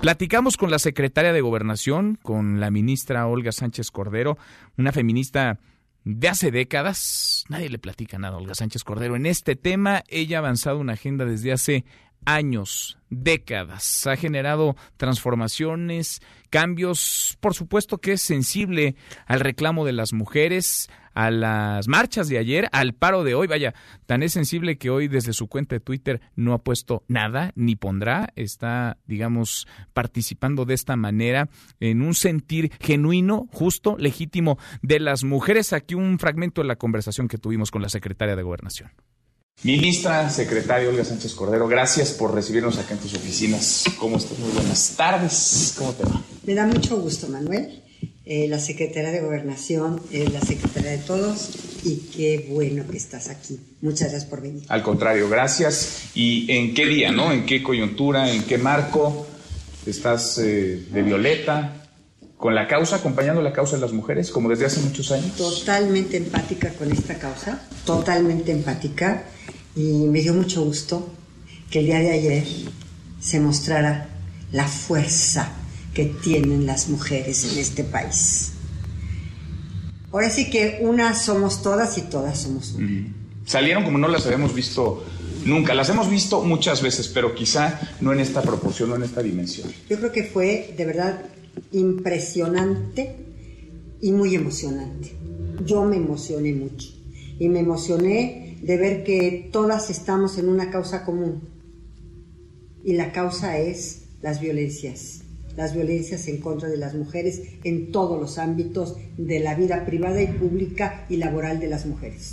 Platicamos con la secretaria de Gobernación, con la ministra Olga Sánchez Cordero, una feminista de hace décadas. Nadie le platica nada a Olga Sánchez Cordero en este tema. Ella ha avanzado una agenda desde hace años, décadas. Ha generado transformaciones, cambios, por supuesto que es sensible al reclamo de las mujeres, a las marchas de ayer, al paro de hoy. Vaya, tan es sensible que hoy desde su cuenta de Twitter no ha puesto nada, ni pondrá. Está, digamos, participando de esta manera en un sentir genuino, justo, legítimo de las mujeres. Aquí un fragmento de la conversación que tuvimos con la secretaria de Gobernación. Ministra, secretaria Olga Sánchez Cordero, gracias por recibirnos acá en tus oficinas. ¿Cómo estás? Muy buenas tardes. ¿Cómo te va? Me da mucho gusto, Manuel. Eh, la secretaria de Gobernación, eh, la secretaria de todos, y qué bueno que estás aquí. Muchas gracias por venir. Al contrario, gracias. ¿Y en qué día, no? ¿En qué coyuntura, en qué marco estás eh, de violeta? con la causa, acompañando la causa de las mujeres, como desde hace muchos años? Totalmente empática con esta causa, totalmente empática, y me dio mucho gusto que el día de ayer se mostrara la fuerza que tienen las mujeres en este país. Ahora sí que unas somos todas y todas somos una. Salieron como no las habíamos visto nunca. Las hemos visto muchas veces, pero quizá no en esta proporción, no en esta dimensión. Yo creo que fue de verdad impresionante y muy emocionante. Yo me emocioné mucho y me emocioné de ver que todas estamos en una causa común y la causa es las violencias, las violencias en contra de las mujeres en todos los ámbitos de la vida privada y pública y laboral de las mujeres,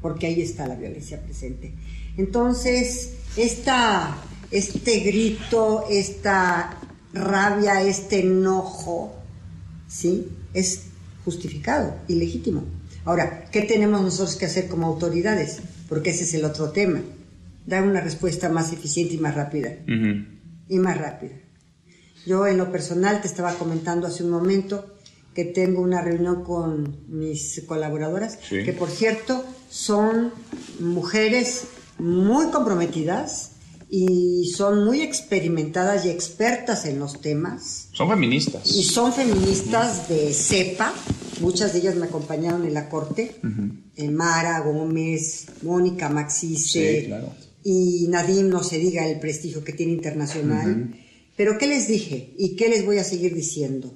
porque ahí está la violencia presente. Entonces, esta, este grito, esta rabia, este enojo, ¿sí? Es justificado y legítimo. Ahora, ¿qué tenemos nosotros que hacer como autoridades? Porque ese es el otro tema. Dar una respuesta más eficiente y más rápida. Y más rápida. Yo en lo personal te estaba comentando hace un momento que tengo una reunión con mis colaboradoras, que por cierto son mujeres muy comprometidas, y son muy experimentadas y expertas en los temas. Son feministas. Y son feministas de cepa. Muchas de ellas me acompañaron en la corte. Eh, Mara Gómez, Mónica Maxice. claro. Y Nadim, no se diga el prestigio que tiene internacional. Pero ¿qué les dije? ¿Y qué les voy a seguir diciendo?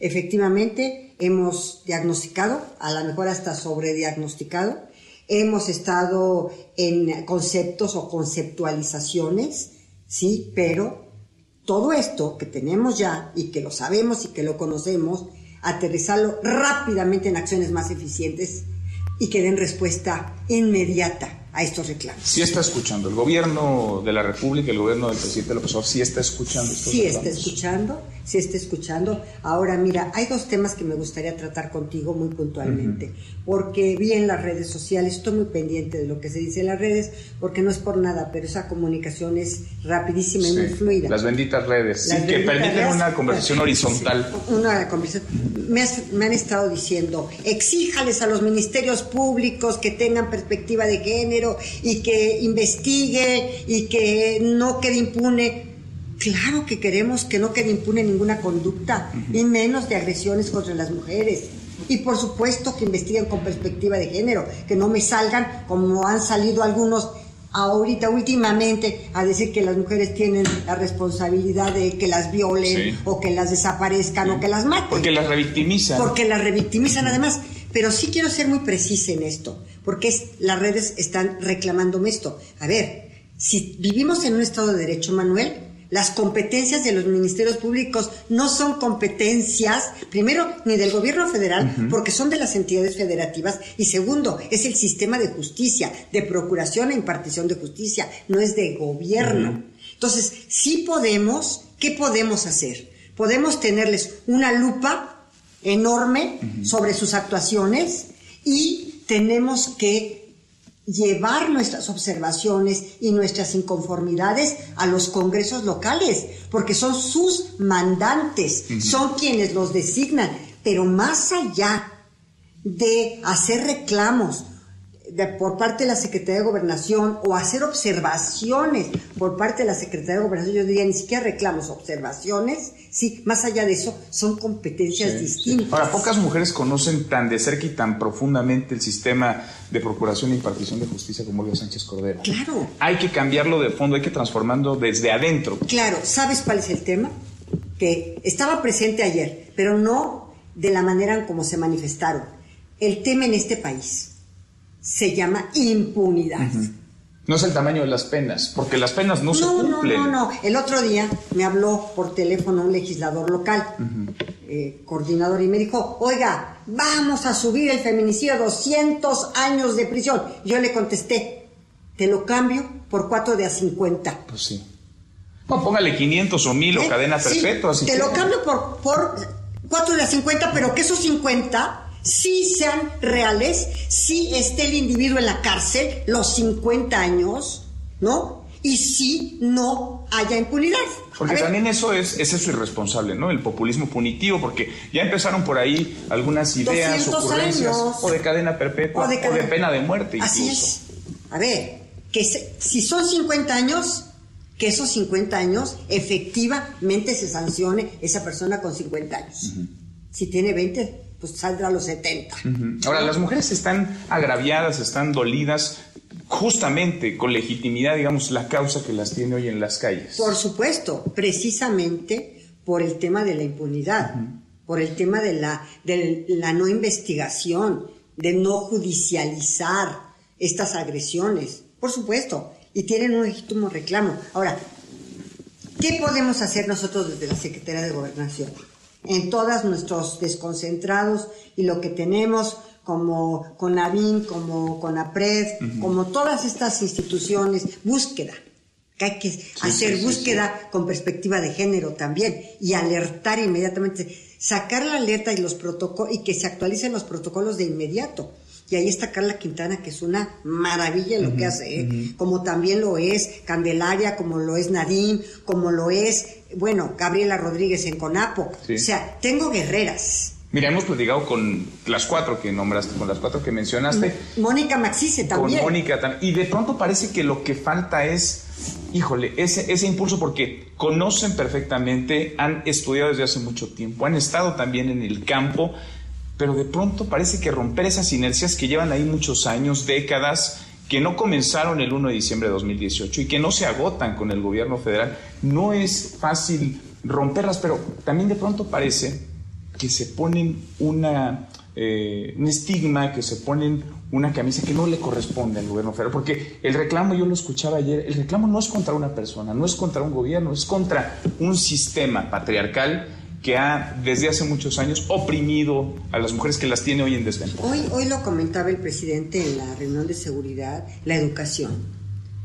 Efectivamente, hemos diagnosticado, a lo mejor hasta sobrediagnosticado, hemos estado en conceptos o conceptualizaciones, sí, pero todo esto que tenemos ya y que lo sabemos y que lo conocemos, aterrizarlo rápidamente en acciones más eficientes y que den respuesta inmediata a estos reclamos. Sí está escuchando. El gobierno de la República, el gobierno del presidente López Obrador, sí está escuchando estos Sí está escuchando, sí está escuchando. Ahora, mira, hay dos temas que me gustaría tratar contigo muy puntualmente, porque vi en las redes sociales, estoy muy pendiente de lo que se dice en las redes, porque no es por nada, pero esa comunicación es rapidísima y muy fluida. Las benditas redes, sí, que permiten una conversación horizontal. una conversación. Me, me han estado diciendo, exíjales a los ministerios públicos que tengan perspectiva de género, y que investigue y que no quede impune. Claro que queremos que no quede impune ninguna conducta, y menos de agresiones contra las mujeres. Y por supuesto que investiguen con perspectiva de género, que no me salgan como han salido algunos ahorita últimamente a decir que las mujeres tienen la responsabilidad de que las violen o que las desaparezcan o que las maten. Porque las revictimizan. Porque las revictimizan además. Pero sí quiero ser muy precisa en esto, porque las redes están reclamándome esto. A ver, si vivimos en un Estado de Derecho, Manuel, las competencias de los ministerios públicos no son competencias, primero, ni del gobierno federal, porque son de las entidades federativas, y segundo, es el sistema de justicia, de procuración e impartición de justicia, no es de gobierno. Entonces, sí podemos, ¿qué podemos hacer? Podemos tenerles una lupa enorme sobre sus actuaciones y tenemos que llevar nuestras observaciones y nuestras inconformidades a los congresos locales, porque son sus mandantes, son quienes los designan, pero más allá de hacer reclamos por parte de la Secretaría de Gobernación o hacer observaciones por parte de la Secretaría de Gobernación, yo diría ni siquiera reclamos, observaciones, sí, más allá de eso, son competencias distintas. Ahora, pocas mujeres conocen tan de cerca y tan profundamente el sistema de procuración e impartición de justicia como Olga Sánchez Cordero. Claro. Hay que cambiarlo de fondo, hay que transformarlo desde adentro. Claro, ¿sabes cuál es el tema? Que estaba presente ayer, pero no de la manera en como se manifestaron. El tema en este país se llama impunidad. No es el tamaño de las penas, porque las penas no, se cumplen. No, no, no. El otro día me habló por teléfono un legislador local, eh, coordinador, y me dijo, oiga, vamos a subir el feminicidio a 200 años de prisión. Yo le contesté, te lo cambio por 4 de a 50. Pues sí. No, póngale 500 o 1000 o ¿Eh? cadena perpetua. te lo cambio por, por 4 de a 50, pero que esos 50 sí sean reales, sí esté el individuo en la cárcel los 50 años, ¿no? Y sí no haya impunidad. Porque también eso es, es irresponsable, ¿no? El populismo punitivo, porque ya empezaron por ahí algunas ideas, ocurrencias, o de cadena perpetua, o de, pena de muerte incluso. Así es. A ver, que si son 50 años, que esos 50 años efectivamente se sancione esa persona con 50 años. Si tiene 20, pues saldrá a los 70. Ahora, las mujeres están agraviadas, están dolidas, justamente con legitimidad, digamos, la causa que las tiene hoy en las calles. Por supuesto, precisamente por el tema de la impunidad, por el tema de la, de la no investigación, de no judicializar estas agresiones, por supuesto, y tienen un legítimo reclamo. Ahora, ¿qué podemos hacer nosotros desde la Secretaría de Gobernación? En todos nuestros desconcentrados y lo que tenemos como CONAVIN, como CONAPRED, como todas estas instituciones, búsqueda. Que hay que hacer búsqueda con perspectiva de género también y alertar inmediatamente, sacar la alerta y los protocolos y que se actualicen los protocolos de inmediato. Y ahí está Carla Quintana, que es una maravilla lo que hace, ¿eh? como también lo es Candelaria, como lo es Nadine, como lo es, bueno, Gabriela Rodríguez en Conapo. O sea, tengo guerreras. Mira, hemos platicado con las cuatro que nombraste, con las cuatro que mencionaste. Mónica Maxice también. Con Mónica también. Y de pronto parece que lo que falta es, híjole, ese, ese impulso porque conocen perfectamente, han estudiado desde hace mucho tiempo, han estado también en el campo pero de pronto parece que romper esas inercias que llevan ahí muchos años, décadas, que no comenzaron el 1 de diciembre de 2018 y que no se agotan con el gobierno federal, no es fácil romperlas, pero también de pronto parece que se ponen una, eh, un estigma, que se ponen una camisa que no le corresponde al gobierno federal, porque el reclamo, yo lo escuchaba ayer, el reclamo no es contra una persona, no es contra un gobierno, es contra un sistema patriarcal que ha desde hace muchos años oprimido a las mujeres que las tiene hoy en desventaja. Hoy, hoy lo comentaba el presidente en la reunión de seguridad, la educación.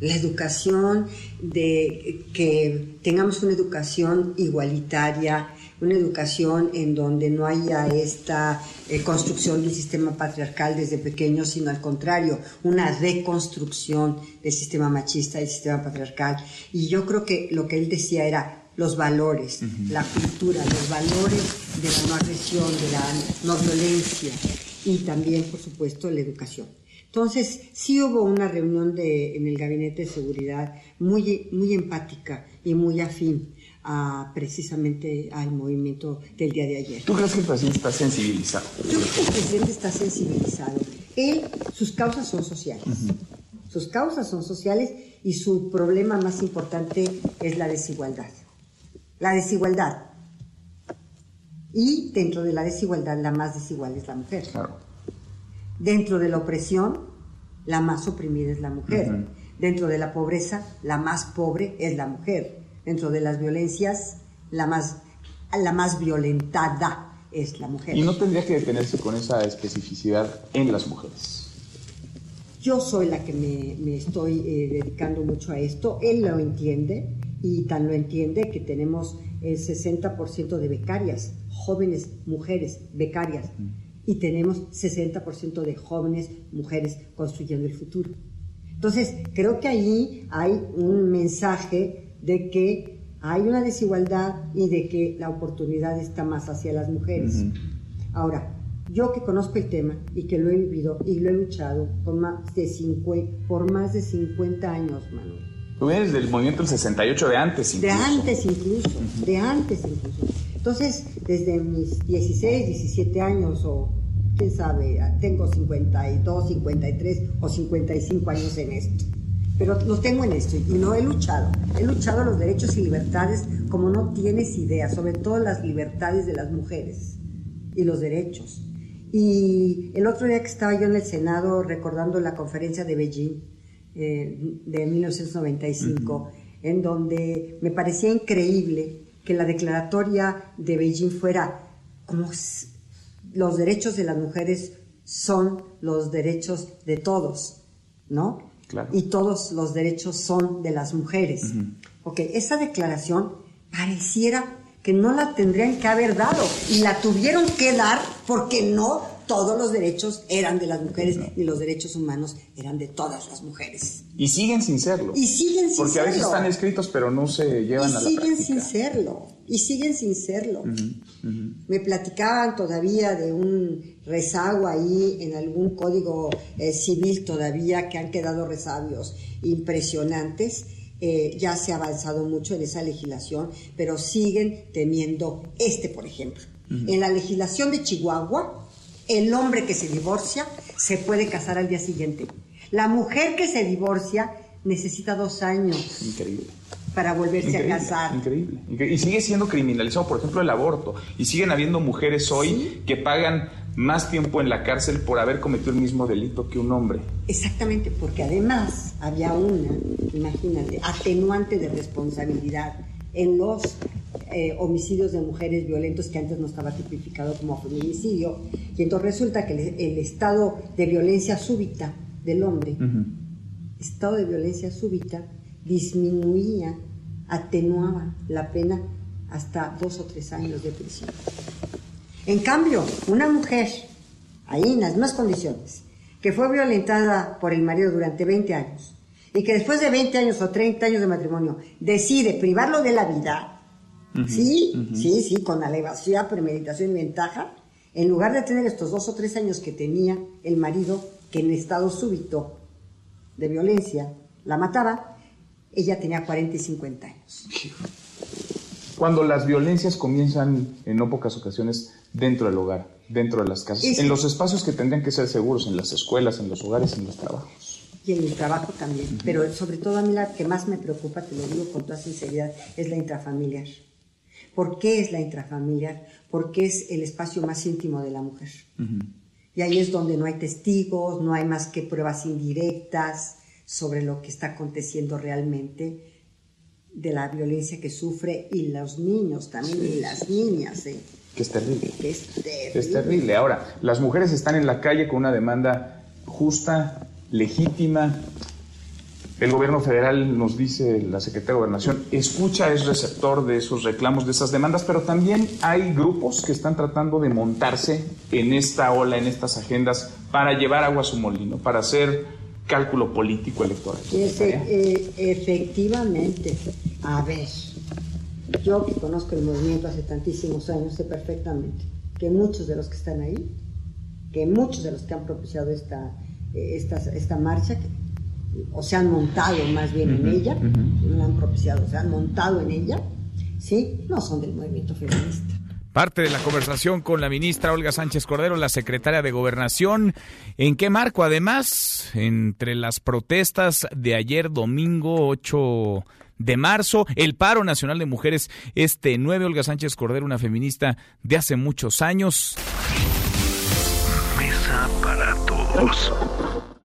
La educación de que tengamos una educación igualitaria, una educación en donde no haya esta eh, construcción del sistema patriarcal desde pequeño, sino al contrario, una deconstrucción del sistema machista, del sistema patriarcal. Y yo creo que lo que él decía era, los valores, la cultura, los valores de la no agresión, de la no violencia y también, por supuesto, la educación. Entonces, sí hubo una reunión de, en el Gabinete de Seguridad muy, muy empática y muy afín a, precisamente al movimiento del día de ayer. ¿Tú crees que el presidente está sensibilizado? Yo creo que el presidente está sensibilizado. Él, sus causas son sociales. Sus causas son sociales y su problema más importante es la desigualdad la desigualdad. Y dentro de la desigualdad, la más desigual es la mujer. Dentro de la opresión, la más oprimida es la mujer. Dentro de la pobreza, la más pobre es la mujer. Dentro de las violencias, la más, la más violentada es la mujer. ¿Y no tendría que detenerse con esa especificidad en las mujeres? Yo soy la que me, estoy eh, dedicando mucho a esto. Él lo entiende y tan lo entiende que tenemos el 60% de becarias, jóvenes mujeres becarias, y tenemos 60% de jóvenes mujeres construyendo el futuro. Entonces, creo que ahí hay un mensaje de que hay una desigualdad y de que la oportunidad está más hacia las mujeres. Ahora, Yo que conozco el tema y que lo he vivido y lo he luchado por más de 50, por más de 50 años, Manuel. Tú vienes del movimiento del 68 de antes incluso. De antes incluso, de antes incluso. Entonces, desde mis 16, 17 años o quién sabe, tengo 52, 53 o 55 años en esto. Pero lo tengo en esto y no he luchado. He luchado los derechos y libertades como no tienes idea, sobre todo las libertades de las mujeres y los derechos. Y el otro día que estaba yo en el Senado recordando la conferencia de Beijing eh, de 1995, en donde me parecía increíble que la declaratoria de Beijing fuera como los derechos de las mujeres son los derechos de todos, ¿no? Y todos los derechos son de las mujeres. Ok, esa declaración pareciera que no la tendrían que haber dado y la tuvieron que dar porque no todos los derechos eran de las mujeres y los derechos humanos eran de todas las mujeres. Y siguen sin serlo. Y siguen sin porque serlo. Porque a veces están escritos pero no se llevan a la práctica. siguen sin serlo. Y siguen sin serlo. Me platicaban todavía de un rezago ahí en algún código eh, civil todavía que han quedado resabios impresionantes eh, ya se ha avanzado mucho en esa legislación, pero siguen teniendo este, por ejemplo. En la legislación de Chihuahua, el hombre que se divorcia se puede casar al día siguiente. La mujer que se divorcia necesita dos años. Increíble para volverse a casar. Increíble. Y sigue siendo criminalizado, por ejemplo, el aborto. Y siguen habiendo mujeres hoy que pagan más tiempo en la cárcel por haber cometido el mismo delito que un hombre. Exactamente, porque además había una, imagínate, atenuante de responsabilidad en los eh, homicidios de mujeres violentos que antes no estaba tipificado como feminicidio. Y entonces resulta que el, estado de violencia súbita del hombre, estado de violencia súbita, disminuía, atenuaba la pena hasta dos o tres años de prisión. En cambio, una mujer, ahí en las mismas condiciones, que fue violentada por el marido durante 20 años y que después de 20 años o 30 años de matrimonio decide privarlo de la vida, sí, sí, sí, con alevosía, premeditación y ventaja, en lugar de tener estos dos o tres años que tenía el marido, que en estado súbito de violencia la mataba, ella tenía 40 y 50 años. Cuando las violencias comienzan en no pocas ocasiones dentro del hogar, dentro de las casas, en los espacios que tendrían que ser seguros, en las escuelas, en los hogares, en los trabajos. Y en el trabajo también. Pero sobre todo a mí la que más me preocupa, te lo digo con toda sinceridad, es la intrafamiliar. ¿Por qué es la intrafamiliar? Porque es el espacio más íntimo de la mujer. Y ahí es donde no hay testigos, no hay más que pruebas indirectas sobre lo que está aconteciendo realmente de la violencia que sufre y los niños también y las niñas. ¿eh? Que es terrible. Que es terrible. es terrible. Ahora, las mujeres están en la calle con una demanda justa, legítima. El gobierno federal nos dice, la Secretaría de Gobernación, escucha, es receptor de esos reclamos, de esas demandas, pero también hay grupos que están tratando de montarse en esta ola, en estas agendas, para llevar agua a su molino, para hacer cálculo político electoral. Eh, efectivamente. A ver, yo que conozco el movimiento hace tantísimos años, sé perfectamente que muchos de los que están ahí, que muchos de los que han propiciado esta, esta, esta marcha, o se han montado más bien en ella, no la han propiciado, se han montado en ella, ¿sí? No son del movimiento feminista. Parte de la conversación con la ministra Olga Sánchez Cordero, la secretaria de Gobernación. ¿En qué marco? Además, entre las protestas de ayer domingo 8 de marzo, el paro nacional de mujeres este 9, Olga Sánchez Cordero, una feminista de hace muchos años. Mesa para todos.